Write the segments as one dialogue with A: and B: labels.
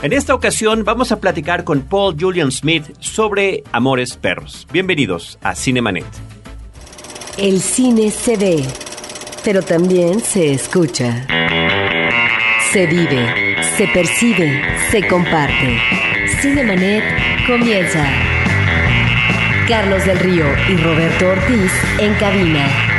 A: En esta ocasión vamos a platicar con Paul Julian Smith sobre Amores Perros. Bienvenidos a Cinemanet.
B: El cine se ve, pero también se escucha. Se vive, se percibe, se comparte. Cinemanet comienza. Carlos del Río y Roberto Ortiz en cabina.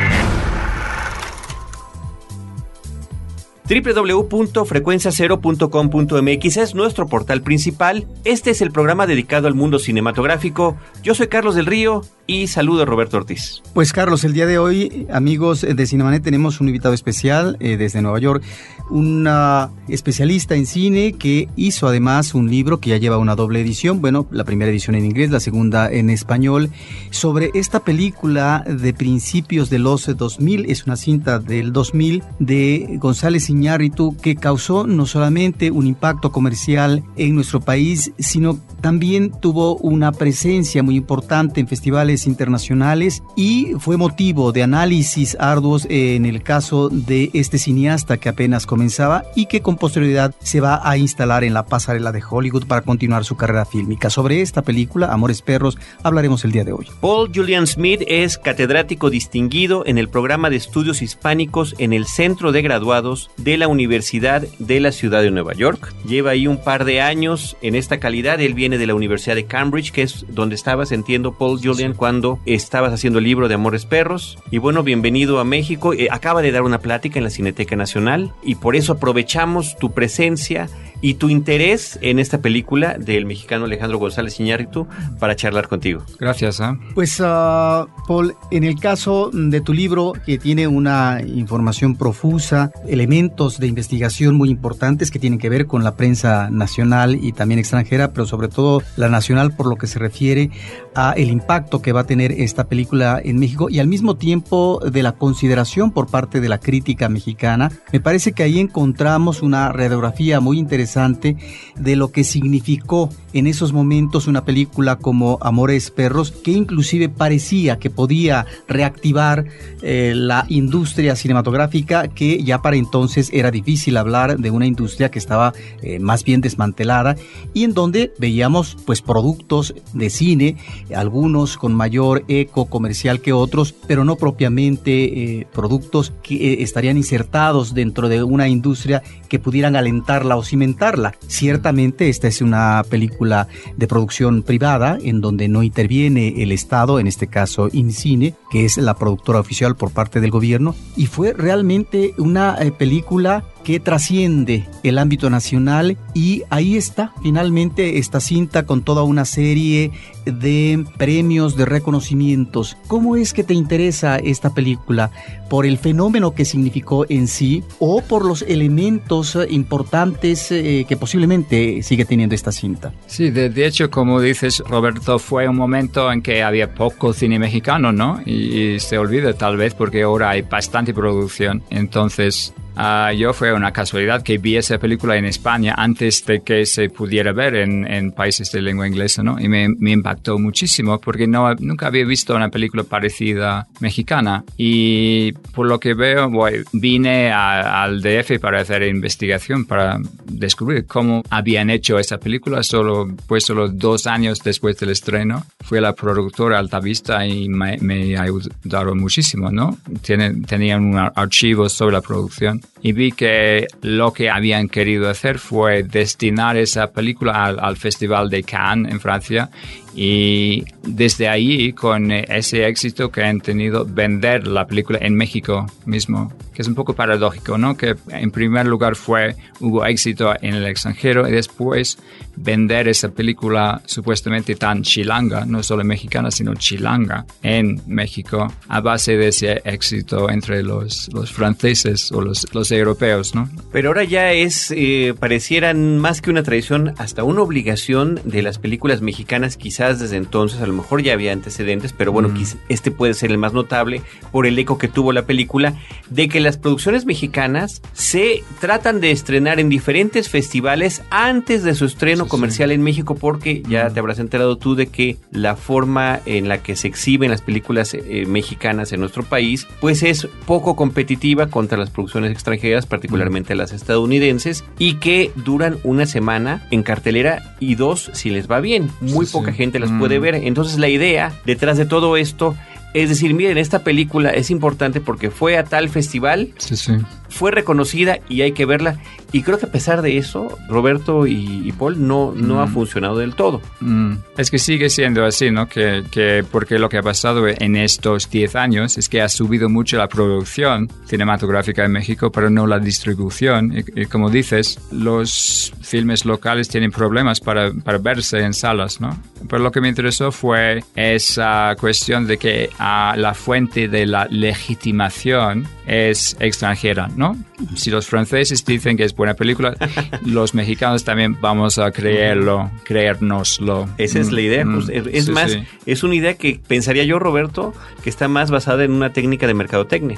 A: www.frecuenciacero.com.mx es nuestro portal principal. Este es el programa dedicado al mundo cinematográfico. Yo soy Carlos del Río y saludo a Roberto Ortiz.
C: Pues Carlos, el día de hoy, amigos de Cinemanet, tenemos un invitado especial eh, desde Nueva York, una especialista en cine que hizo además un libro que ya lleva una doble edición, bueno, la primera edición en inglés, la segunda en español, sobre esta película de principios de los 2000, es una cinta del 2000 de González Iñárritu que causó no solamente un impacto comercial en nuestro país, sino también tuvo una presencia muy importante en festivales internacionales y fue motivo de análisis arduos en el caso de este cineasta que apenas comenzaba y que con posterioridad se va a instalar en la pasarela de Hollywood para continuar su carrera fílmica. Sobre esta película, Amores Perros, hablaremos el día de hoy.
A: Paul Julian Smith es catedrático distinguido en el programa de estudios hispánicos en el Centro de Graduados de la Universidad de la Ciudad de Nueva York. Lleva ahí un par de años en esta calidad. Él viene de la Universidad de Cambridge, que es donde estabas, entiendo, Paul Julian, cuando estabas haciendo el libro de Amores Perros. Y bueno, bienvenido a México. Eh, acaba de dar una plática en la Cineteca Nacional y por eso aprovechamos tu presencia y tu interés en esta película del mexicano Alejandro González Iñárritu para charlar contigo.
C: Gracias. ¿eh? Pues, uh, Paul, en el caso de tu libro, que tiene una información profusa, elementos de investigación muy importantes que tienen que ver con la prensa nacional y también extranjera, pero sobre todo la nacional por lo que se refiere a el impacto que va a tener esta película en México y al mismo tiempo de la consideración por parte de la crítica mexicana, me parece que ahí encontramos una radiografía muy interesante de lo que significó en esos momentos una película como Amores Perros, que inclusive parecía que podía reactivar eh, la industria cinematográfica, que ya para entonces era difícil hablar de una industria que estaba eh, más bien desmantelada y en donde veíamos pues productos de cine, algunos con mayor eco comercial que otros, pero no propiamente eh, productos que estarían insertados dentro de una industria que pudieran alentarla o cimentarla Ciertamente esta es una película de producción privada en donde no interviene el Estado, en este caso INCINE, que es la productora oficial por parte del gobierno, y fue realmente una eh, película que trasciende el ámbito nacional y ahí está finalmente esta cinta con toda una serie de premios, de reconocimientos. ¿Cómo es que te interesa esta película? ¿Por el fenómeno que significó en sí o por los elementos importantes eh, que posiblemente sigue teniendo esta cinta?
D: Sí, de, hecho, como dices, Roberto, fue un momento en que había poco cine mexicano, ¿no? Y, y se olvida tal vez porque ahora hay bastante producción. Entonces, Uh, yo fue una casualidad que vi esa película en España antes de que se pudiera ver en, en países de lengua inglesa, ¿no? Y me, me, impactó muchísimo porque no, nunca había visto una película parecida mexicana. Y por lo que veo, vine a, al DF para hacer investigación, para descubrir cómo habían hecho esa película. Solo, pues solo dos años después del estreno, fui a la productora Altavista y me, me ayudaron muchísimo, ¿no? Tenían un archivo sobre la producción y vi que lo que habían querido hacer fue destinar esa película al, al Festival de Cannes en Francia y desde ahí, con ese éxito que han tenido, vender la película en México mismo, que es un poco paradójico, ¿no? Que en primer lugar fue, hubo éxito en el extranjero y después vender esa película supuestamente tan chilanga, no solo mexicana, sino chilanga, en México, a base de ese éxito entre los, los franceses o los, los europeos, ¿no?
A: Pero ahora ya es, eh, parecieran más que una tradición, hasta una obligación de las películas mexicanas quizás desde entonces, a lo mejor ya había antecedentes, pero bueno,
D: Mm.
A: este puede ser el más notable por el eco que tuvo la película, de que las producciones mexicanas se tratan de estrenar en diferentes festivales antes de su estreno
D: Sí, sí.
A: comercial en México, porque ya
D: Mm.
A: te habrás enterado tú de que la forma en la que se exhiben las películas eh, mexicanas en nuestro país, pues es poco competitiva contra las producciones extranjeras, particularmente las estadounidenses, y que duran una semana en cartelera y dos si les va bien. Muy
D: Sí,
A: poca
D: sí.
A: Gente las
D: Mm.
A: puede ver. Entonces la idea detrás de todo esto es decir, miren, esta película es importante porque fue a tal festival,
D: Sí, sí.
A: Fue reconocida y hay que verla. Y creo que a pesar de eso, Roberto y, y Paul no, no
D: Mm.
A: ha funcionado del todo.
D: Mm, Es que sigue siendo así, ¿no? Que, que porque lo que ha pasado en estos 10 años es que ha subido mucho la producción cinematográfica en México, pero no la distribución. Y, y como dices, los filmes locales tienen problemas para, para verse en salas, ¿no? Pero lo que me interesó fue esa cuestión de que ah, la fuente de la legitimación es extranjera, ¿no? Si los franceses dicen que es buena película, los mexicanos también vamos a creerlo, creérnoslo.
A: Esa es la idea.
D: Mm,
A: pues, es
D: sí,
A: más,
D: sí.
A: es una idea que pensaría yo, Roberto, que está más basada en una técnica de mercadotecnia.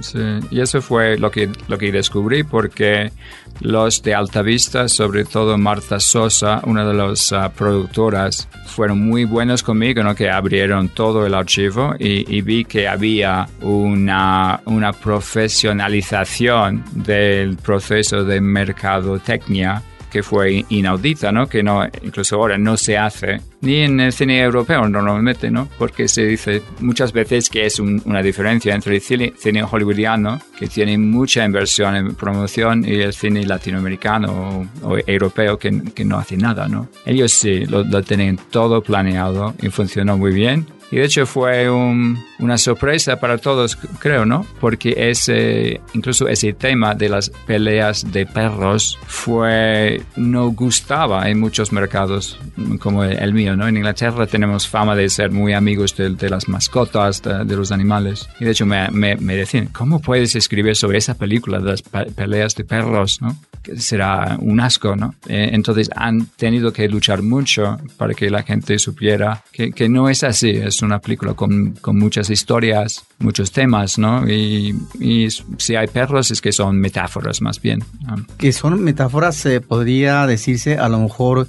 D: Sí, y eso fue lo que, lo que descubrí porque los de Altavista, sobre todo Marta Sosa, una de las ah, productoras, fueron muy buenos conmigo, ¿no? que abrieron todo el archivo y, y vi que había una, una profesionalización del proceso de mercadotecnia que fue inaudita, ¿no? Que no, incluso ahora no se hace ni en el cine europeo normalmente, ¿no? Porque se dice muchas veces que es un- una diferencia entre el cine, cine hollywoodiano, que tiene mucha inversión en promoción, y el cine latinoamericano o, o europeo que, que no hace nada, ¿no? Ellos sí, lo, lo tienen todo planeado y funcionó muy bien. Y de hecho fue un- una sorpresa para todos, creo, ¿no? Porque ese, incluso ese tema de las peleas de perros fue, no gustaba en muchos mercados como el mío, ¿no? En Inglaterra tenemos fama de ser muy amigos de, de las mascotas, de, de los animales. Y de hecho me, me, me decían, ¿cómo puedes escribir sobre esa película de las pe- peleas de perros, ¿no? Que será un asco, ¿no? Eh, entonces han tenido que luchar mucho para que la gente supiera que, que no es así, es una película con, con muchas historias, muchos temas, ¿no? Y, y si hay perros es que son metáforas más bien. ¿no?
C: Que son metáforas, eh, podría decirse, a lo mejor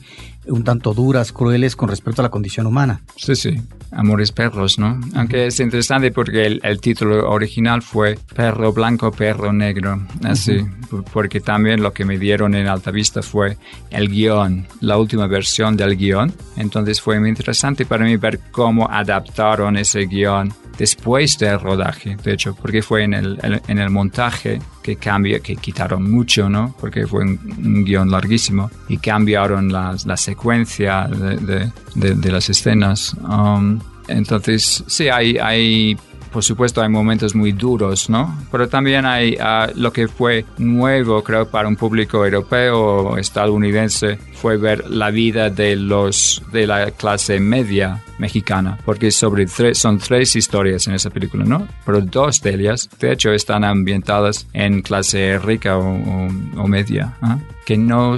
C: un tanto duras, crueles con respecto a la condición humana.
D: Sí, sí. Amores perros, ¿no? Aunque es interesante porque el, el título original fue Perro Blanco, Perro Negro. Así. P- Porque también lo que me dieron en Altavista fue el guion, la última versión del guion. Entonces fue muy interesante para mí ver cómo adaptaron ese guion después del rodaje, de hecho, porque fue en el, en el montaje que cambia, que quitaron mucho, ¿no? Porque fue un, un guion larguísimo y cambiaron las- la secuencia de, de- de- de las escenas. Um, entonces, sí, hay, hay, por supuesto, hay momentos muy duros, ¿no? Pero también hay ah, lo que fue nuevo, creo, para un público europeo o estadounidense, fue ver la vida de los de la clase media mexicana, porque sobre tres, son tres historias en esa película, ¿no? Pero dos de ellas, de hecho, están ambientadas en clase rica o, o- o media, ¿ah? que no,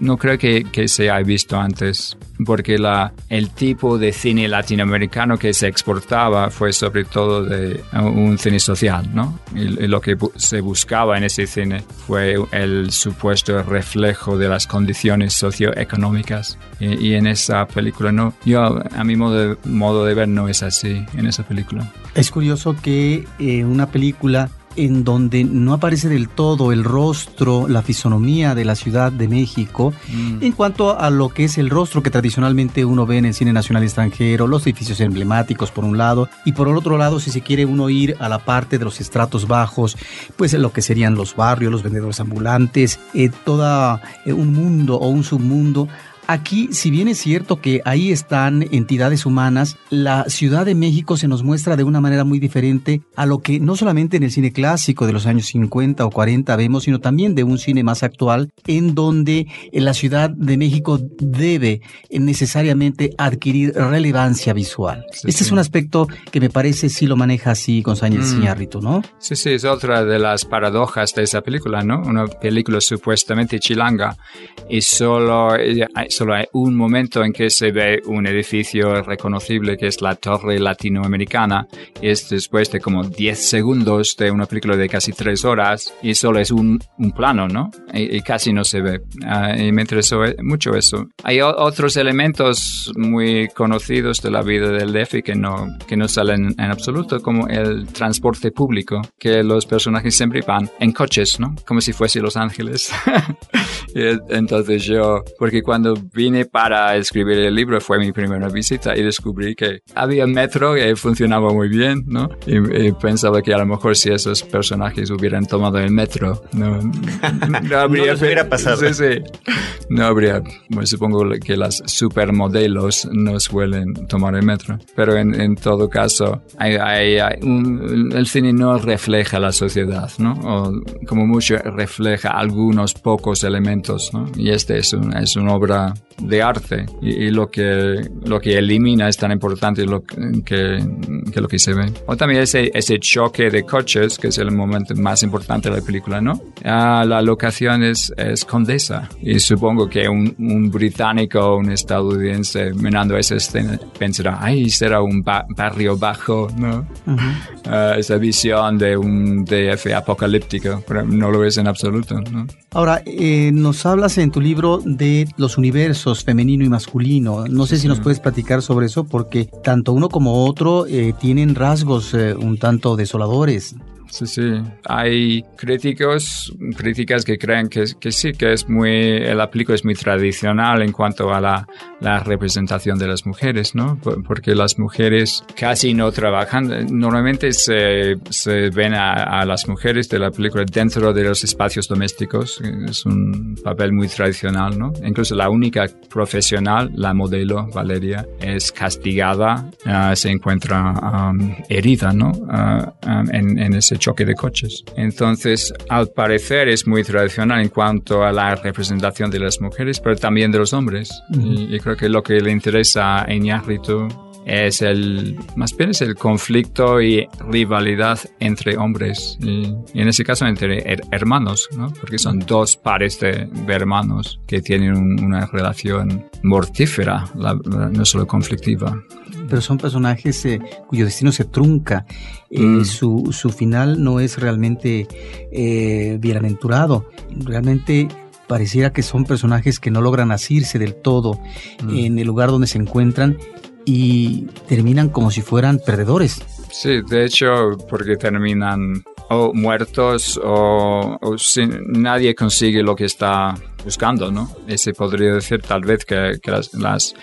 D: no creo que, que se haya visto antes, porque la, el tipo de cine latinoamericano que se exportaba fue sobre todo de un cine social, ¿no? Y, y lo que bu- se buscaba en ese cine fue el supuesto reflejo de las condiciones socioeconómicas. Y, en esa película no, yo a mi modo de, modo de ver no es así en esa película.
C: Es curioso que eh, una película en donde no aparece del todo el rostro, la fisonomía de la Ciudad de México, en cuanto a lo que es el rostro que tradicionalmente uno ve en el cine nacional extranjero, los edificios emblemáticos por un lado, y por el otro lado, si se quiere uno ir a la parte de los estratos bajos, pues lo que serían los barrios, los vendedores ambulantes, eh, todo un mundo o un submundo Aquí, si bien es cierto que ahí están entidades humanas, la Ciudad de México se nos muestra de una manera muy diferente a lo que no solamente en el cine clásico de los años 50 o 40 vemos, sino también de un cine más actual, en donde la Ciudad de México debe necesariamente adquirir relevancia visual.
D: Sí,
C: este
D: sí.
C: es un aspecto que me parece sí lo maneja así González
D: Mm.
C: Iñárritu, ¿no?
D: Sí, sí, es otra de las paradojas de esa película, ¿no? Una película supuestamente chilanga y solo, eh, solo hay un momento en que se ve un edificio reconocible que es la Torre Latinoamericana. Y es después de como 10 segundos de una película de casi 3 horas y solo es un, un plano, ¿no? Y, casi no se ve. Ah, y me interesó mucho eso. Hay otros elementos muy conocidos de la vida del DF que no, que no salen en absoluto, como el transporte público, que los personajes siempre van en coches, ¿no? Como si fuese Los Ángeles. Entonces yo, porque cuando vine para escribir el libro fue mi primera visita y descubrí que había metro que funcionaba muy bien, ¿no? Y, pensaba que a lo mejor si esos personajes hubieran tomado el metro, no,
A: no habría... hubiera pasado.
D: Sí, sí. No habría, bueno, supongo que las supermodelos no suelen tomar el metro, pero en, en todo caso, hay, hay, el cine no refleja la sociedad, ¿no? O como mucho refleja algunos pocos elementos, ¿no? Y este es, es una obra пока. De arte y, lo, que, lo que elimina es tan importante lo que, que, lo que se ve. O también ese, ese choque de coches, que es el momento más importante de la película, ¿no? Ah, la locación es, es Condesa y supongo que un, un británico o un estadounidense mirando esa escena pensará, ay, será un barrio bajo, ¿no? Ah, esa visión de un DF apocalíptico, pero no lo es en absoluto, ¿no?
C: Ahora, eh, nos hablas en tu libro de los universos femenino y masculino. No sé si nos puedes platicar sobre eso porque tanto uno como otro eh, tienen rasgos eh, un tanto desoladores.
D: Sí, sí. Hay críticos, críticas que creen que, que sí, que es muy, el aplico es muy tradicional en cuanto a la, la representación de las mujeres, ¿no? Porque las mujeres casi no trabajan. Normalmente se, se ven a, a, las mujeres de la película dentro de los espacios domésticos. Es un papel muy tradicional, ¿no? Incluso la única profesional, la modelo Valeria, es castigada, uh, se encuentra um, herida, ¿no? Uh, um, en, en ese choque de coches. Entonces, al parecer es muy tradicional en cuanto a la representación de las mujeres, pero también de los hombres. y, creo que lo que le interesa a Iñárritu es el, más bien es el conflicto y rivalidad entre hombres y, en ese caso entre hermanos, ¿no? porque son dos pares de, hermanos que tienen una relación mortífera, no solo conflictiva
C: pero son personajes eh, cuyo destino se trunca. Eh, mm. su, su, final no es realmente eh, bienaventurado. Realmente pareciera que son personajes que no logran asirse del todo mm. en el lugar donde se encuentran y terminan como si fueran perdedores.
D: Sí, de hecho, porque terminan o muertos o, sin, nadie consigue lo que está buscando, ¿no? Ese podría decir tal vez que, las, las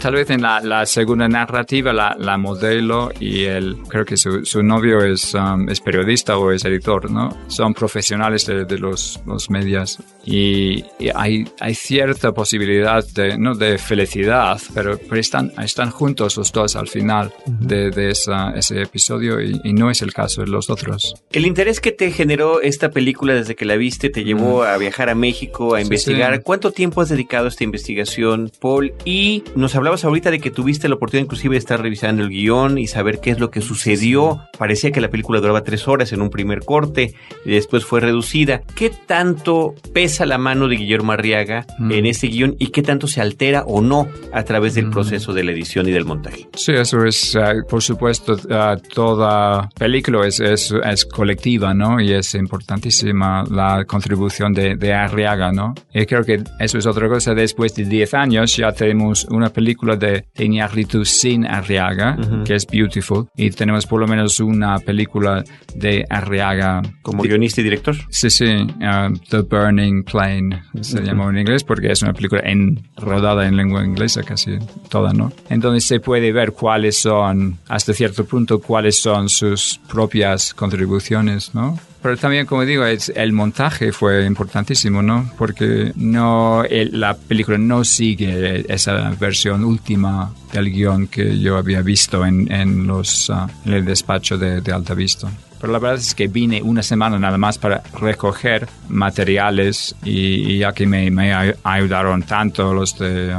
D: tal vez en la, segunda narrativa la, la, modelo y el, creo que su, su novio es, um, es periodista o es editor, ¿no? Son profesionales de, de los, los medios y, hay, hay cierta posibilidad de, no de felicidad, pero, pero están, están juntos los dos al final de, de esa, ese episodio y, no es el caso de los otros.
A: El interés que te generó esta película desde que la viste te llevó a viajar a México, a investigar. ¿Cuánto tiempo has dedicado a esta investigación, Paul? Y nos hablaba hablabas ahorita de que tuviste la oportunidad inclusive de estar revisando el guion y saber qué es lo que sucedió. Parecía que la película duraba tres horas en un primer corte y después fue reducida. ¿Qué tanto pesa la mano de Guillermo Arriaga mm. en ese guion y qué tanto se altera o no a través del mm. proceso de la edición y del montaje?
D: Sí, eso es, ah, por supuesto, ah, toda película es, es, es, colectiva, ¿no? Y es importantísima la contribución de, de Arriaga, ¿no? Y creo que eso es otra cosa. Después de 10 años ya tenemos una película de Iñárritu sin Arriaga, que es Beautiful, y tenemos por lo menos una película de Arriaga.
A: ¿Como guionista y director?
D: Sí, sí, uh, The Burning Plane se llama en inglés porque es una película en, rodada en lengua inglesa casi toda, ¿no? Entonces se puede ver cuáles son, hasta cierto punto, cuáles son sus propias contribuciones, ¿no? Pero también, como digo, es, el montaje fue importantísimo, ¿no? Porque no, la película no sigue esa versión última del guion que yo había visto en, en los, ah, en el despacho de, de Alta Vista. Pero la verdad es que vine una semana nada más para recoger materiales y, ya que me, ayudaron tanto los de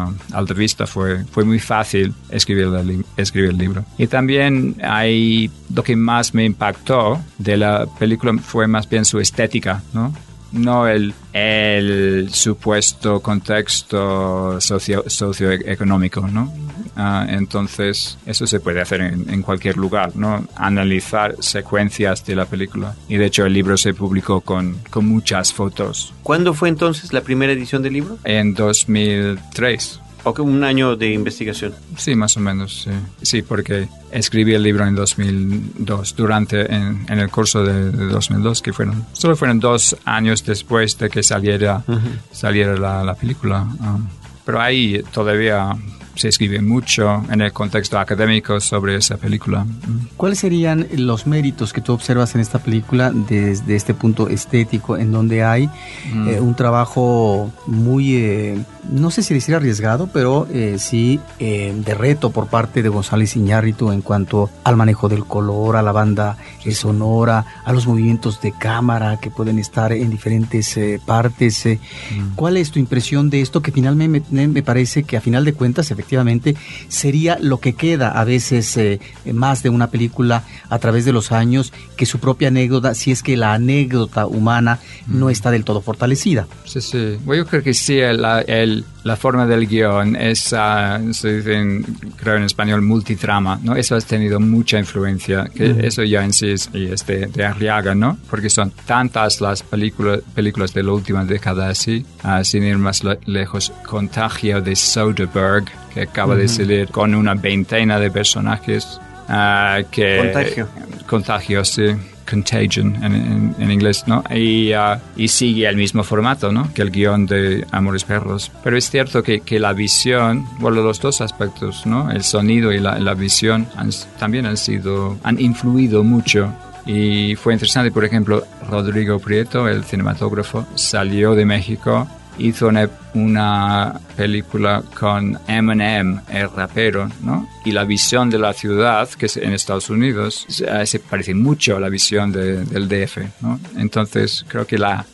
D: Vista, fue, fue muy fácil escribir el, escribir el libro. Y también hay, lo que más me impactó de la película fue más bien su estética, ¿no? No el, el supuesto contexto socio, socioeconómico, ¿no? Ah, entonces, eso se puede hacer en, en, cualquier lugar, ¿no? Analizar secuencias de la película. Y de hecho, el libro se publicó con, con muchas fotos.
A: ¿Cuándo fue entonces la primera edición del libro?
D: En 2003.
A: ¿O que un año de investigación?
D: Sí, más o menos, sí. Sí, porque escribí el libro en 2002, durante, en, en el curso de, de, 2002, que fueron, solo fueron dos años después de que saliera, uh -huh. saliera la, la película. Um, pero ahí todavía se escribe mucho en el contexto académico sobre esa película.
C: ¿Cuáles serían los méritos que tú observas en esta película desde este punto estético, en donde hay mm. eh, un trabajo muy, eh, no sé si decir arriesgado, pero eh, sí de reto por parte de González Iñárritu en cuanto al manejo del color, a la banda sonora, a los movimientos de cámara que pueden estar en diferentes partes? Mm. ¿Cuál es tu impresión de esto que finalmente me, me parece que a final de cuentas efectivamente sería lo que queda a veces eh, más de una película a través de los años que su propia anécdota, si es que la anécdota humana no está del todo fortalecida.
D: Sí, sí. Yo creo que sí, el, el, la forma del guion es, uh, se dice, en, creo en español, multitrama, ¿no? Eso ha tenido mucha influencia, que eso ya en sí es, es de, de, Arriaga, ¿no? Porque son tantas las películas, películas de la última década así, uh, sin ir más lejos, Contagio de Soderbergh, que acaba -huh. de salir con una veintena de personajes. Uh, que,
A: contagio.
D: Contagio, sí. Contagion en, en, en inglés, ¿no? Y, uh, y, sigue el mismo formato, ¿no? Que el guion de Amores Perros. Pero es cierto que, que la visión, bueno, los dos aspectos, ¿no? El sonido y la, la visión han, también han sido, han influido mucho y fue interesante, por ejemplo, Rodrigo Prieto, el cinematógrafo, salió de México hizo una, una, película con Eminem, el rapero, ¿no? Y la visión de la ciudad, que es en Estados Unidos, se, se parece mucho a la visión de, del DF, ¿no? Entonces, creo que la,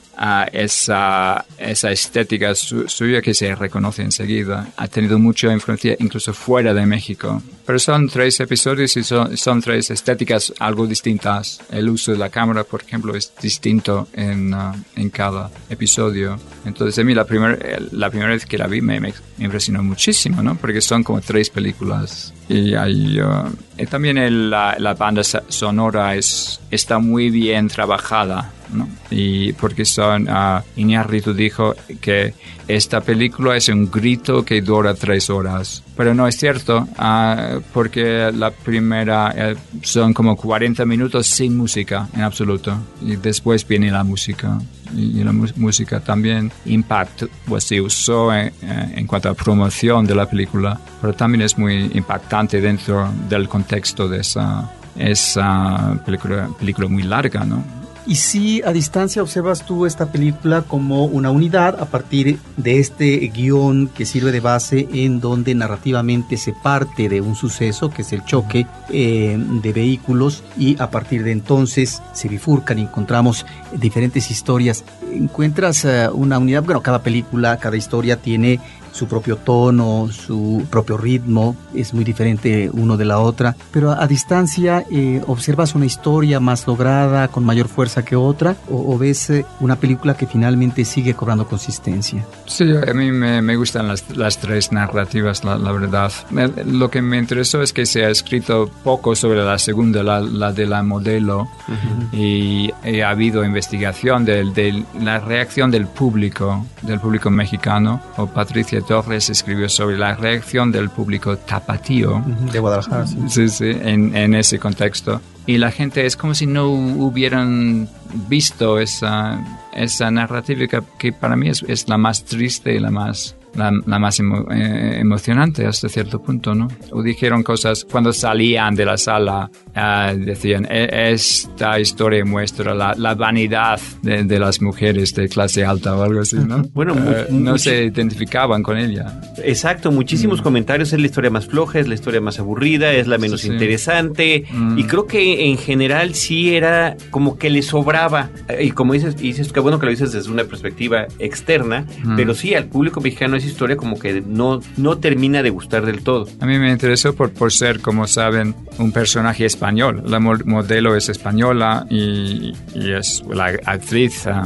D: esa, esa estética su, suya que se reconoce enseguida ha tenido mucha influencia incluso fuera de México. Pero son tres episodios y son, son tres estéticas algo distintas. El uso de la cámara, por ejemplo, es distinto en, uh, en cada episodio. Entonces, a mí la, primer, la primera vez que la vi me, me impresionó muchísimo, ¿no? Porque son como tres películas. Y, hay, uh, también el, la, la, banda sonora es, está muy bien trabajada. ¿No? Y porque son, uh, Iñárritu dijo que esta película es un grito que dura tres horas. Pero no es cierto, uh, porque la primera uh, son como 40 minutos sin música en absoluto. Y después viene la música. Y, y la música también impact, pues se usó en, en, cuanto a promoción de la película, pero también es muy impactante dentro del contexto de esa, esa película, película muy larga, ¿no?
C: Y si a distancia observas tú esta película como una unidad a partir de este guion que sirve de base en donde narrativamente se parte de un suceso que es el choque eh, de vehículos y a partir de entonces se bifurcan y encontramos diferentes historias. Encuentras uh, una unidad, bueno, cada película, cada historia tiene su propio tono, su propio ritmo, es muy diferente uno de la otra, pero a, a distancia eh, observas una historia más lograda, con mayor fuerza que otra, o, o ves eh, una película que finalmente sigue cobrando consistencia.
D: Sí, a mí me, me gustan las, las, tres narrativas, la, la verdad. Me, lo que me interesó es que se ha escrito poco sobre la segunda, la, la de la modelo, uh -huh. y, y, ha habido investigación de, de la reacción del público, del público mexicano, o Patricia Torres escribió sobre la reacción del público tapatío.
C: De Guadalajara, sí.
D: Sí, sí, en, en ese contexto. Y la gente es como si no hubieran visto esa, esa narrativa que, que para mí es, es, la más triste y la más la, la más emo, eh, emocionante hasta cierto punto, ¿no? O dijeron cosas cuando salían de la sala, uh, decían, e esta historia muestra la, la vanidad de, de, las mujeres de clase alta o algo así, ¿no?
A: Bueno,
D: uh, no se identificaban con ella.
A: Exacto, muchísimos mm. comentarios, es la historia más floja, es la historia más aburrida, es la menos sí, sí. interesante, mm. y creo que en general sí era como que le sobraba, y como dices, dices que bueno que lo dices desde una perspectiva externa, mm. pero sí, al público mexicano esa historia como que no, no termina de gustar del todo.
D: A mí me interesó por, por ser, como saben, un personaje español. La modelo es española y, es la actriz ah,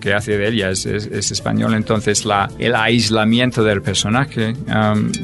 D: que hace de ella es, es, española. Entonces la, el aislamiento del personaje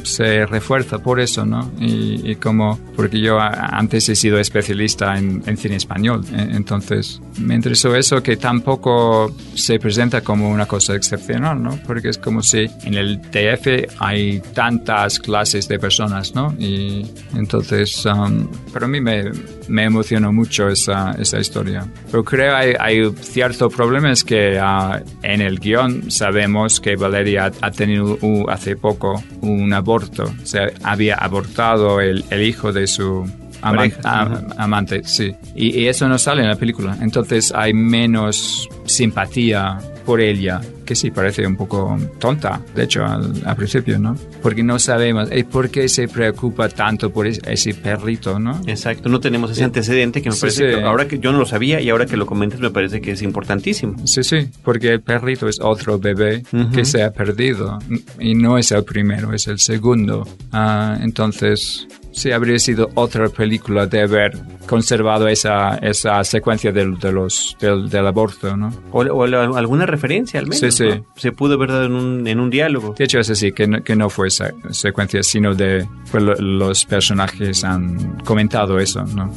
D: se refuerza por eso, ¿no? Y, como, porque yo antes he sido especialista en, en cine español. E, entonces me interesó eso que tampoco se presenta como una cosa excepcional, ¿no? Porque es como si en el TF hay tantas clases de personas, ¿no? Y entonces, um, para mí me, me emocionó mucho esa, esa historia. Pero creo hay, hay cierto problema es que uh, en el guion sabemos que Valeria ha tenido hace poco un aborto. O sea, había abortado el, el hijo de su amante, sí. Y, eso no sale en la película. Entonces hay menos simpatía por ella, que sí parece un poco tonta, de hecho, al, principio, ¿no? Porque no sabemos ¿y por qué se preocupa tanto por ese, perrito, ¿no?
A: Exacto, no tenemos ese antecedente que me parece que ahora que yo no lo sabía y ahora que lo comentas me parece que es importantísimo.
D: Sí, sí, porque el perrito es otro bebé que se ha perdido y no es el primero, es el segundo. Ah, entonces, sí habría sido otra película de haber conservado esa, esa secuencia del, de los, del, del aborto, ¿no?
A: O, alguna referencia al menos. Sí, sí. Se pudo haber dado en un, en un diálogo.
D: De hecho, es así, que no, que no fue esa secuencia, sino de pues, los personajes han comentado eso, ¿no?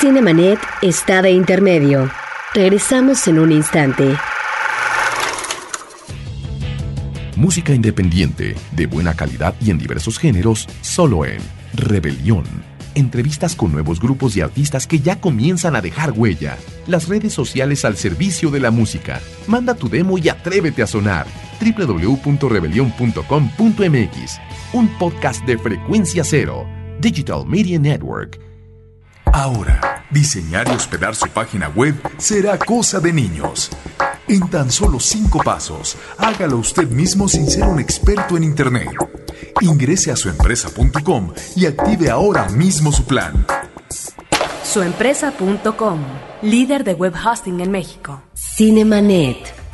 B: Cinemanet está de intermedio. Regresamos en un instante.
E: Música independiente, de buena calidad y en diversos géneros, solo en Rebelión. Entrevistas con nuevos grupos y artistas que ya comienzan a dejar huella. Las redes sociales al servicio de la música. Manda tu demo y atrévete a sonar. www.rebelión.com.mx. Un podcast de frecuencia cero. Digital Media Network.
F: Ahora, diseñar y hospedar su página web será cosa de niños. En tan solo cinco pasos, hágalo usted mismo sin ser un experto en Internet. Ingrese a suempresa.com y active ahora mismo su plan.
B: Suempresa.com, líder de web hosting en México. Cinemanet.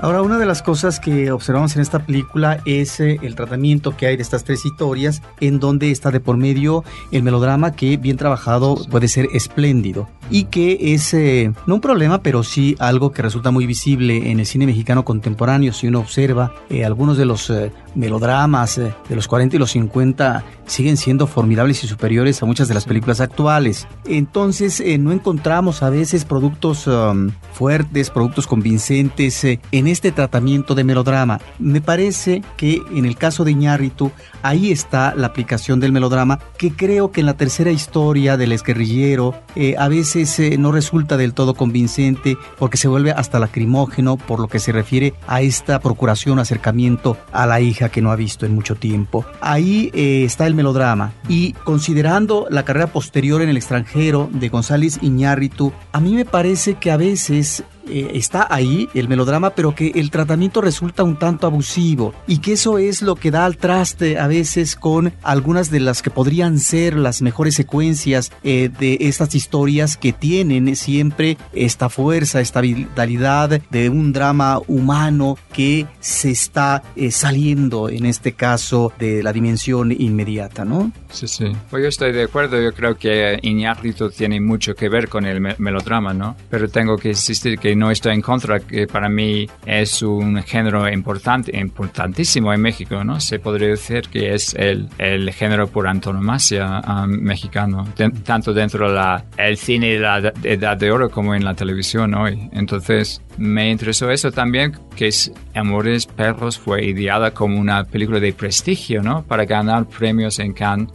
C: Ahora, una de las cosas que observamos en esta película es eh, el tratamiento que hay de estas tres historias, en donde está de por medio el melodrama que bien trabajado puede ser espléndido y que es eh, no un problema, pero sí algo que resulta muy visible en el cine mexicano contemporáneo. Si uno observa eh, algunos de los melodramas de los 40 y los 50 siguen siendo formidables y superiores a muchas de las películas actuales. Entonces, no encontramos a veces productos um, fuertes, productos convincentes en este tratamiento de melodrama. Me parece que en el caso de Iñárritu, ahí está la aplicación del melodrama, que creo que en la tercera historia del exguerrillero eh, a veces no resulta del todo convincente porque se vuelve hasta lacrimógeno por lo que se refiere a esta procuración, acercamiento a la hija que no ha visto en mucho tiempo. Ahí eh, está el melodrama y considerando la carrera posterior en el extranjero de González Iñárritu, a mí me parece que a veces eh, está ahí el melodrama, pero que el tratamiento resulta un tanto abusivo y que eso es lo que da al traste a veces con algunas de las que podrían ser las mejores secuencias eh, de estas historias que tienen siempre esta fuerza, esta vitalidad de un drama humano que se está eh, saliendo en este caso de la dimensión inmediata, ¿no?
D: Sí, sí. Pues yo estoy de acuerdo, yo creo que Iñárritu tiene mucho que ver con el melodrama, ¿no? Pero tengo que insistir que no estoy en contra, que para mí es un género importante, importantísimo en México, ¿no? Se podría decir que es el, el género por antonomasia um, mexicano, tanto dentro del cine de la edad de oro como en la televisión hoy. Entonces, me interesó eso también, que Amores Perros fue ideada como una película de prestigio, ¿no? Para ganar premios en Cannes.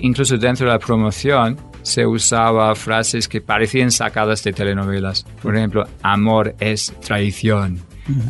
D: incluso dentro de la promoción, se usaba frases que parecían sacadas de telenovelas. Por ejemplo, amor es traición,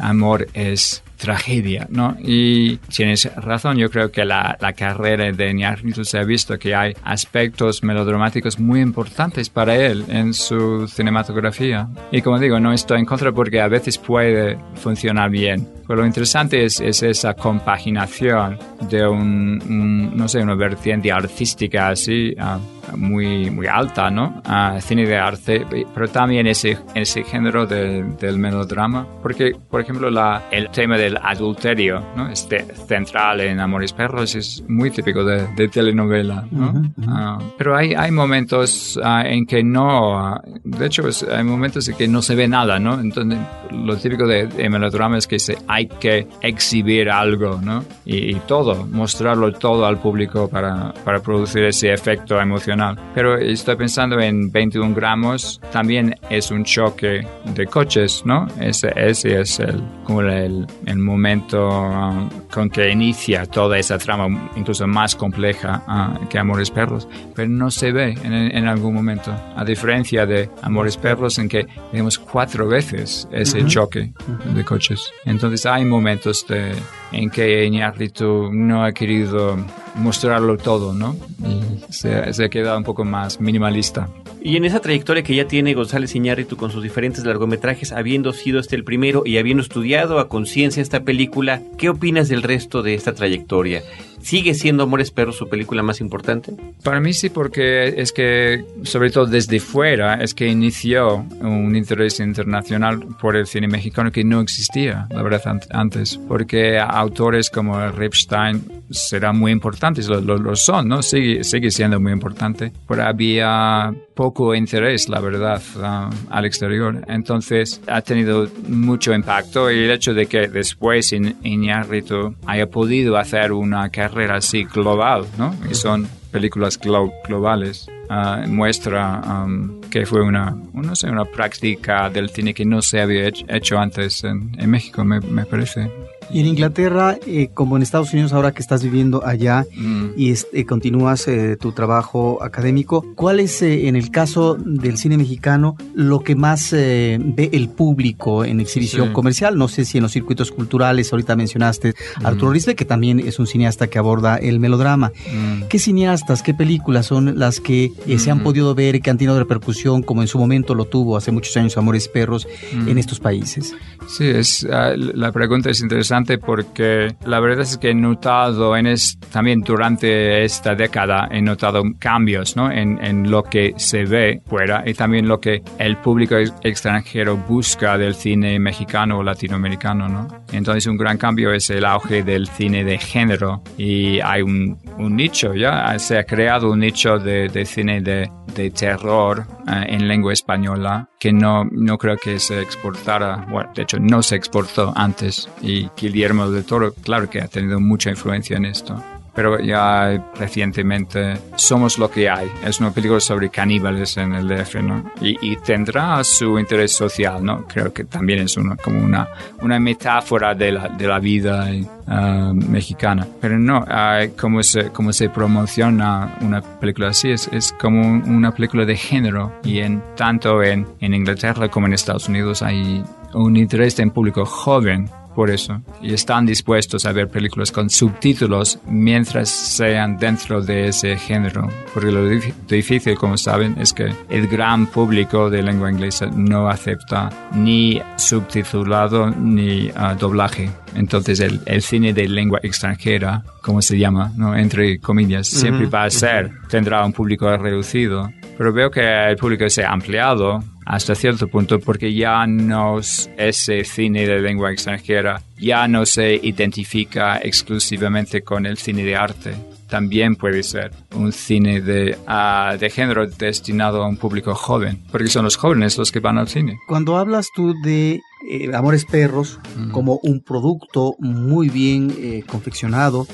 D: amor es tragedia, ¿no? Y tienes razón, yo creo que la, la carrera de Iñárritu se ha visto que hay aspectos melodramáticos muy importantes para él en su cinematografía. Y como digo, no estoy en contra porque a veces puede funcionar bien. Pero lo interesante es, es esa compaginación de un, no sé, una vertiente artística así. Uh, muy, muy alta, ¿no? A cine de arte, pero también ese, ese género del melodrama. Porque, por ejemplo, la, el tema del adulterio, ¿no? Este central en Amores Perros es muy típico de, de telenovela, ¿no? Ah, pero hay, hay momentos ah, en que no, de hecho, pues, hay momentos en que no se ve nada, ¿no? Entonces, lo típico de, melodrama es que se, hay que exhibir algo, ¿no? Y, y todo, mostrarlo todo al público para, para producir ese efecto emocional pero estoy pensando en 21 gramos, también es un choque de coches, ¿no? Ese, ese es el, como el, el momento um, con que inicia toda esa trama, incluso más compleja uh, que Amores Perros, pero no se ve en, en, algún momento, a diferencia de Amores Perros en que vemos cuatro veces ese choque de coches. Entonces hay momentos de, en que Iñárritu no ha querido mostrarlo todo, ¿no? Y se, se, ha quedado un poco más minimalista.
A: Y en esa trayectoria que ya tiene González Iñárritu con sus diferentes largometrajes, habiendo sido este el primero y habiendo estudiado a conciencia esta película, ¿qué opinas del resto de esta trayectoria? ¿Sigue siendo Amores Perros su película más importante?
D: Para mí sí, porque es que, sobre todo desde fuera, es que inició un interés internacional por el cine mexicano que no existía, la verdad, antes. Porque autores como Ripstein serán muy importantes, lo, son, ¿no? Sigue, sigue siendo muy importante, pero había poco interés, la verdad, ah, al exterior. Entonces ha tenido mucho impacto y el hecho de que después Iñárritu haya podido hacer una carrera así global, ¿no? Y son películas globales. Uh, muestra um, que fue una, no sé, una práctica del cine que no se había hecho, antes en, en México, me, me parece.
C: Y en Inglaterra, eh, como en Estados Unidos, ahora que estás viviendo allá mm. y este, continúas eh, tu trabajo académico, ¿cuál es, eh, en el caso del cine mexicano, lo que más ve el público en exhibición comercial? No sé si en los circuitos culturales, ahorita mencionaste a Arturo mm. que también es un cineasta que aborda el melodrama. Mm. ¿Qué cineastas, qué películas son las que se han podido ver que han tenido repercusión, como en su momento lo tuvo hace muchos años Amores Perros, en estos países?
D: Sí, es, ah, la pregunta es interesante porque la verdad es que he notado en también durante esta década he notado cambios ¿no? en, en, lo que se ve fuera y también lo que el público extranjero busca del cine mexicano o latinoamericano. ¿no? Entonces un gran cambio es el auge del cine de género y hay un, un nicho, ya se ha creado un nicho de, de cine de, de terror eh, en lengua española que no, no creo que se exportara, bueno, de hecho no se exportó antes y Guillermo del Toro, claro que ha tenido mucha influencia en esto pero ya recientemente Somos lo que hay. Es una película sobre caníbales en el DF. Y, tendrá su interés social, ¿no? Creo que también es una, como una, una metáfora de la, de la vida uh, mexicana. Pero no, uh, como, se, como se promociona una película así, es, es como una película de género. Y en, tanto en, en Inglaterra como en Estados Unidos hay un interés en público joven por eso. Y están dispuestos a ver películas con subtítulos mientras sean dentro de ese género. Porque lo difícil, como saben, es que el gran público de lengua inglesa no acepta ni subtitulado ni ah, doblaje. Entonces el, el, cine de lengua extranjera, como se llama, ¿no? entre comillas, siempre va a ser, tendrá un público reducido. Pero veo que el público se ha ampliado hasta cierto punto porque ya no ese cine de lengua extranjera ya no se identifica exclusivamente con el cine de arte. También puede ser un cine de, uh, de género destinado a un público joven, porque son los jóvenes los que van al cine.
C: Cuando hablas tú de eh, Amores Perros como un producto muy bien eh, confeccionado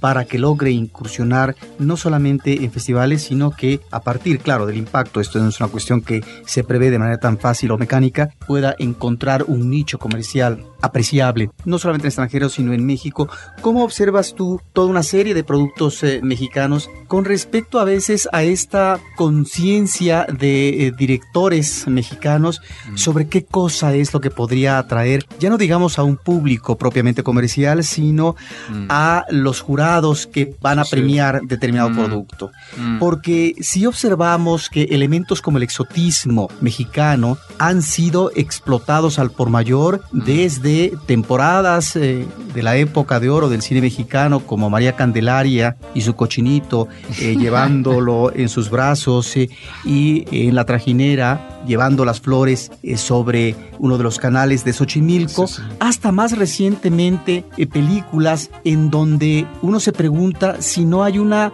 C: para que logre incursionar no solamente en festivales, sino que a partir, claro, del impacto, esto no es una cuestión que se prevé de manera tan fácil o mecánica, pueda encontrar un nicho comercial apreciable, no solamente en extranjeros, sino en México. ¿Cómo observas tú toda una serie de productos eh, mexicanos con respecto a veces a esta conciencia de directores mexicanos sobre qué cosa es lo que podría podría atraer, ya no digamos a un público propiamente comercial, sino mm. a los jurados que van a premiar determinado mm. producto. Mm. Porque si observamos que elementos como el exotismo mexicano han sido explotados al por mayor desde temporadas eh, de la época de oro del cine mexicano, como María Candelaria y su cochinito, eh, llevándolo en sus brazos eh, y en la trajinera, llevando las flores sobre uno de los canales de Xochimilco, hasta más recientemente películas en donde uno se pregunta si no hay una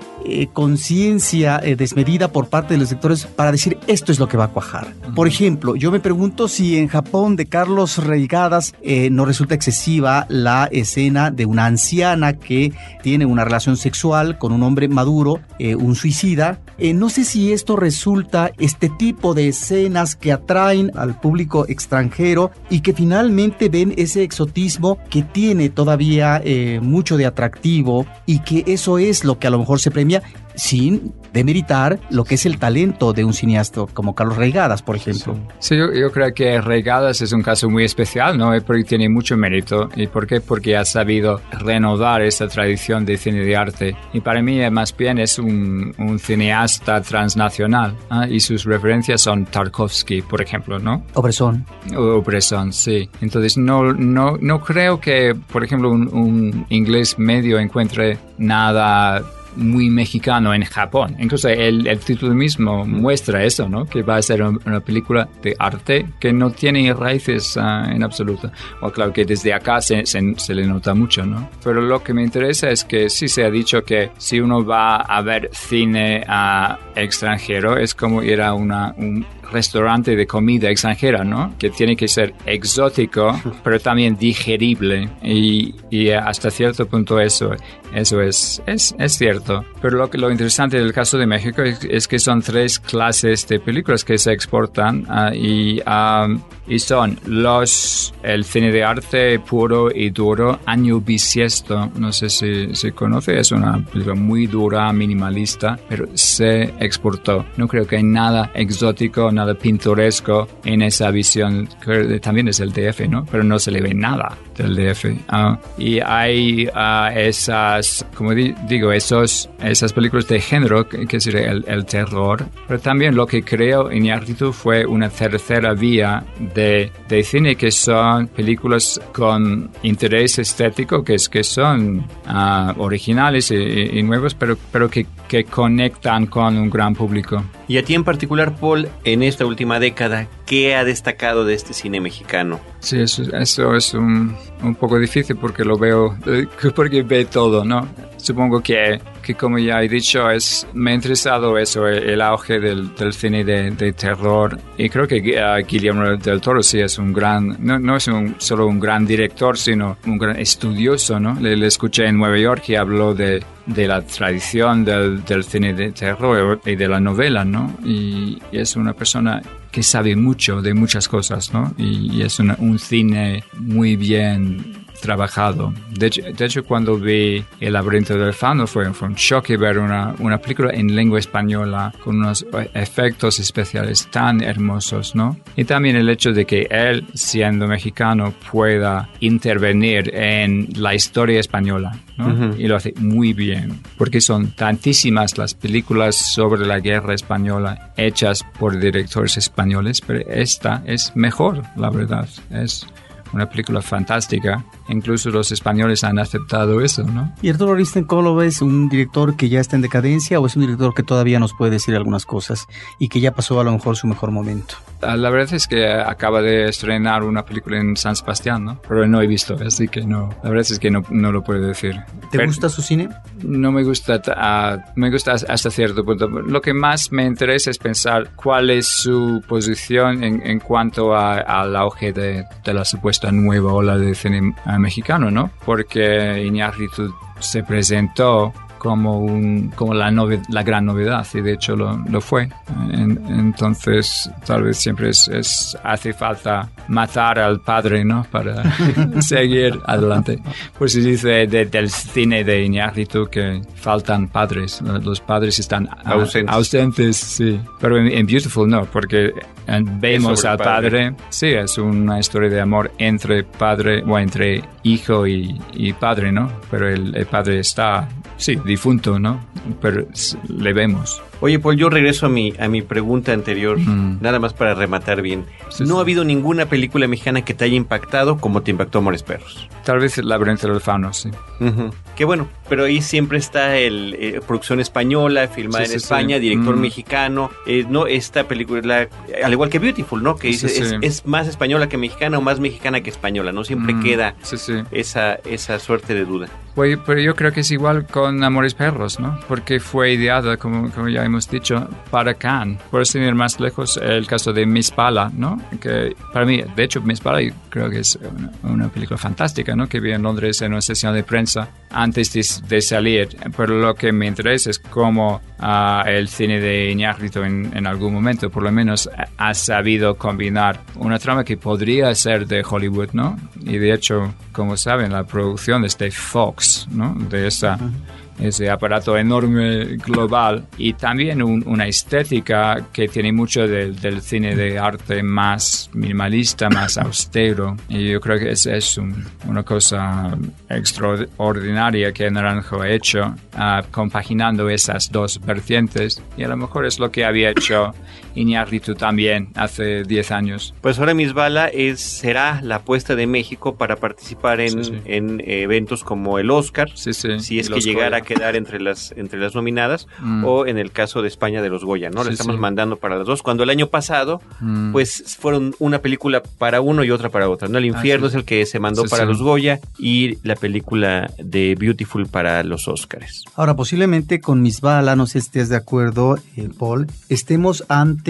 C: conciencia desmedida por parte de los sectores para decir esto es lo que va a cuajar. Por ejemplo, yo me pregunto si en Japón de Carlos Reigadas no resulta excesiva la escena de una anciana que tiene una relación sexual con un hombre maduro, eh, un suicida. Eh, no sé si esto resulta este tipo de escenas que atraen al público extranjero y que finalmente ven ese exotismo que tiene todavía eh, mucho de atractivo y que eso es lo que a lo mejor se premia sin demeritar lo que es el talento de un cineasta como Carlos Reigadas, por ejemplo.
D: Sí, yo, creo que Reigadas es un caso muy especial, ¿no? Porque tiene mucho mérito. ¿Y por qué? Porque ha sabido renovar esa tradición de cine de arte. Y para mí, más bien, es un, cineasta transnacional. ¿ah? Y sus referencias son Tarkovsky, por ejemplo, ¿no?
C: O Bresson.
D: O Bresson, sí. Entonces, no, no, no creo que, por ejemplo, un, un inglés medio encuentre nada muy mexicano en Japón. Incluso el, el, título mismo muestra eso, ¿no? Que va a ser una película de arte que no tiene raíces ah, en absoluto. O claro que desde acá se, se, le nota mucho, ¿no? Pero lo que me interesa es que sí se ha dicho que si uno va a ver cine a extranjero es como ir a una, un restaurante de comida extranjera, ¿no? Que tiene que ser exótico, pero también digerible. Y, y hasta cierto punto eso, eso es, es, es, cierto. Pero lo, lo interesante del caso de México es, que son tres clases de películas que se exportan uh, y, um, y son los, el cine de arte puro y duro, Año Bisiesto, no sé si se conoce, es una película muy dura, minimalista, pero se exportó. No creo que hay nada exótico, nada pintoresco en esa visión, que también es el DF, ¿no? Pero no se le ve nada del DF. Ah, y hay uh, esas, como digo, esos, esas películas de género, que, sería el, terror, pero también lo que creo en Iñárritu fue una tercera vía de, de, cine que son películas con interés estético, que, es, que son uh, originales y, y, nuevos, pero, pero que, que conectan con un gran público.
A: Y a ti en particular, Paul, en esta última década, ¿qué ha destacado de este cine mexicano?
D: Sí, eso, eso es un, un, poco difícil porque lo veo, eh, porque ve todo, ¿no? Supongo que, que como ya he dicho, es, me ha interesado eso, el, auge del, del cine de, de, terror. Y creo que uh, Guillermo del Toro sí es un gran, no, no es un, solo un gran director, sino un gran estudioso, ¿no? Le, le escuché en Nueva York y habló de, de la tradición del, del, cine de terror y de la novela, ¿no? Y, y es una persona que sabe mucho de muchas cosas, ¿no? Y, es una, un cine muy bien trabajado. De hecho, de hecho, cuando vi El laberinto del fano fue, fue un choque ver una, una, película en lengua española con unos efectos especiales tan hermosos, ¿no? Y también el hecho de que él, siendo mexicano, pueda intervenir en la historia española, ¿no? Y lo hace muy bien, porque son tantísimas las películas sobre la guerra española hechas por directores españoles, pero esta es mejor, la verdad. Es una película fantástica. Incluso los españoles han aceptado eso, ¿no?
C: ¿Y Arturo Aristen, cómo lo ves? ¿Un director que ya está en decadencia o es un director que todavía nos puede decir algunas cosas y que ya pasó a lo mejor su mejor momento?
D: Ah, la verdad es que acaba de estrenar una película en San Sebastián, ¿no? Pero no he visto, así que no. La verdad es que no, no lo puedo decir.
C: ¿Te gusta su cine?
D: No me gusta, uh, me gusta hasta cierto punto. Lo que más me interesa es pensar cuál es su posición en, en cuanto al auge de, de la supuesta nueva ola de cine mexicano, ¿no? Porque Iñárritu se presentó como, un, como la, la gran novedad y de hecho lo, lo fue. entonces tal vez siempre es, hace falta matar al padre ¿no? para seguir adelante. Pues se dice del cine de Iñárritu que faltan padres, los padres están ausentes, sí. pero en, Beautiful no, porque vemos al padre. sí, es una historia de amor entre padre o entre hijo y, padre, ¿no? Pero el, el padre está, sí, difunto, ¿no? Pero le vemos.
A: Oye, Paul, yo regreso a mi, a mi pregunta anterior, mm. nada más para rematar bien. no ha habido ninguna película mexicana que te haya impactado como te impactó Amores Perros.
D: Tal vez El laberinto del fauno, sí.
A: Qué bueno, pero ahí siempre está el eh, producción española, filmada en España, director mm. mexicano. Eh, no, esta película, al igual que Beautiful, ¿no? Que dice, es, más española que mexicana o más mexicana que española, ¿no? Siempre mm. queda esa, esa suerte de duda.
D: Pero yo creo que es igual con Amores Perros, ¿no? Porque fue ideada, como, como ya hemos dicho, para. Por sin ir más lejos, el caso de Miss Pala, ¿no? Que para mí, de hecho, Miss Pala creo que es una, película fantástica, ¿no? Que vi en Londres en una sesión de prensa antes de, salir. Pero lo que me interesa es cómo uh, el cine de Iñárritu en, en, algún momento, por lo menos, ha sabido combinar una trama que podría ser de Hollywood, ¿no? Y de hecho, como saben, la producción es de Fox, ¿no? De esa ese aparato enorme global y también una estética que tiene mucho del cine de arte más minimalista, más austero. Y yo creo que es, es una cosa extraordinaria que Naranjo ha hecho, uh, compaginando esas dos vertientes. Y a lo mejor es lo que había hecho Iñárritu también hace 10 años.
A: Pues ahora Misbala es, será la apuesta de México para participar en, en eventos como el Oscar, si es que llegara a quedar entre las, entre las nominadas, mm. o en el caso de España de los Goya, ¿no? Le estamos mandando para las dos. Cuando el año pasado, mm. pues fueron una película para uno y otra para otra, ¿no? El infierno es el que se mandó para los Goya y la película de Beautiful para los Oscars.
C: Ahora, posiblemente con Misbala, no sé si estés de acuerdo, eh, Paul, estemos ante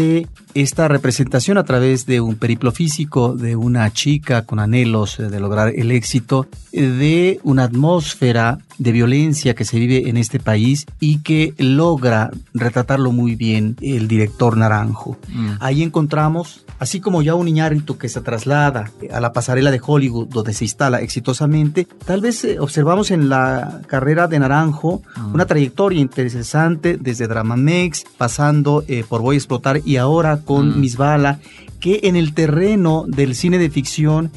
C: esta representación a través de un periplo físico de una chica con anhelos de lograr el éxito, de una atmósfera de violencia que se vive en este país y que logra retratarlo muy bien el director Naranjo. Mm. Ahí encontramos, así como ya un Iñárritu que se traslada a la pasarela de Hollywood donde se instala exitosamente, tal vez eh, observamos en la carrera de Naranjo mm. una trayectoria interesante desde Dramamex, pasando eh, por Voy a explotar y ahora con mm. Miss Bala, que en el terreno del cine de ficción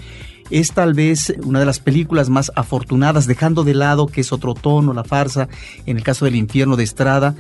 C: es tal vez una de las películas más afortunadas, dejando de lado que es otro tono, la farsa, en el caso del infierno de Estrada,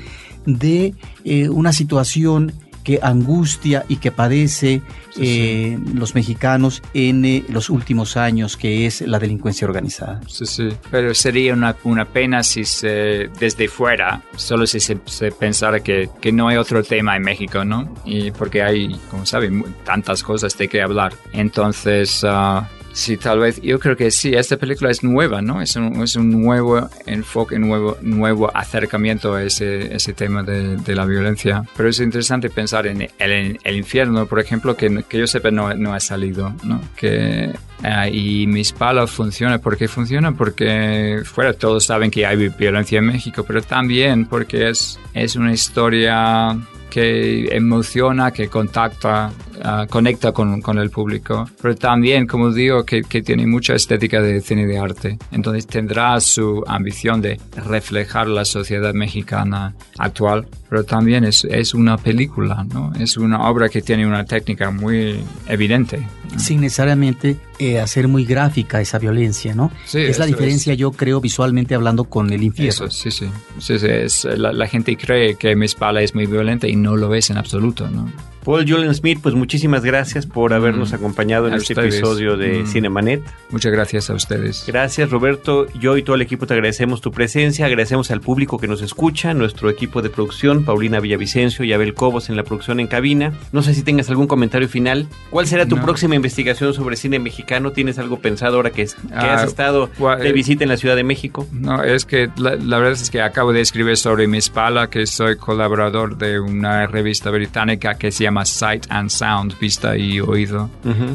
C: de eh, una situación que angustia y que padece eh, los mexicanos en eh, los últimos años, que es la delincuencia organizada.
D: Sí, sí, pero sería una, una pena si se, desde fuera, solo si se, pensara que, que, no hay otro tema en México, ¿no? Y porque hay, como saben, tantas cosas de que hablar. Entonces, uh, Sí, tal vez. Yo creo que sí, esta película es nueva, ¿no? Es un, es un nuevo enfoque, nuevo, nuevo acercamiento a ese, ese tema de, de la violencia. Pero es interesante pensar en el, el infierno, por ejemplo, que, que yo sepa no, no ha salido, ¿no? Que, uh, y Mis Palos funciona. ¿Por qué funciona? Porque fuera todos saben que hay violencia en México, pero también porque es, es una historia que emociona, que contacta, ah, conecta con, con, el público, pero también, como digo, que, que, tiene mucha estética de cine de arte. Entonces tendrá su ambición de reflejar la sociedad mexicana actual, pero también es, es una película, ¿no? Es una obra que tiene una técnica muy evidente.
C: Sin necesariamente eh, hacer muy gráfica esa violencia, ¿no? Sí, es la diferencia, yo creo, visualmente hablando con el infierno.
D: Eso, sí, sí. sí, sí es, la, la, gente cree que Miss Pala es muy violenta y no lo es en absoluto, ¿no?
A: Paul Julian Smith, pues muchísimas gracias por habernos mm. acompañado en este episodio de mm. Cinemanet.
D: Muchas gracias a ustedes.
A: Gracias Roberto, yo y todo el equipo te agradecemos tu presencia, agradecemos al público que nos escucha, nuestro equipo de producción, Paulina Villavicencio y Abel Cobos en la producción en cabina. No sé si tengas algún comentario final. ¿Cuál será tu próxima investigación sobre cine mexicano? ¿Tienes algo pensado ahora que, has ah, estado de eh, visita en la Ciudad de México?
D: No, es que la, verdad es que acabo de escribir sobre mi espalda, que soy colaborador de una revista británica que se llama llama Sight and Sound, vista y oído,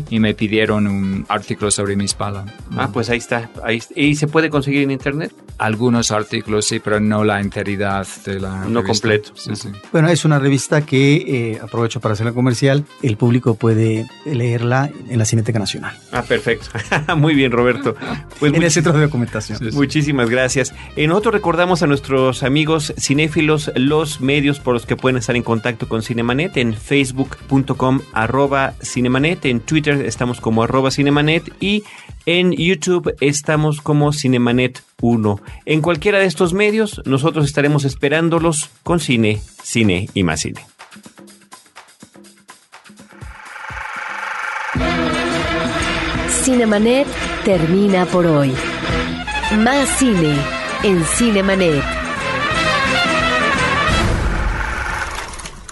D: y me pidieron un artículo sobre mi espalda.
A: Ah, pues ahí está. Ahí, ¿Y se puede conseguir en internet?
D: Algunos artículos sí, pero no la enteridad de la
A: No completo.
D: Sí, sí.
C: Bueno, es una revista que, eh, aprovecho para hacerla comercial, el público puede leerla en la Cineteca Nacional.
A: Ah, perfecto. Muy bien, Roberto.
C: Pues en el centro de documentación.
A: Muchísimas gracias. En nosotros recordamos a nuestros amigos cinéfilos los medios por los que pueden estar en contacto con Cinemanet en facebook.com arroba cinemanet, en Twitter estamos como arroba cinemanet y en YouTube estamos como Cinemanet 1. En cualquiera de estos medios nosotros estaremos esperándolos con cine, cine y más cine.
B: Cinemanet termina por hoy. Más cine en Cinemanet.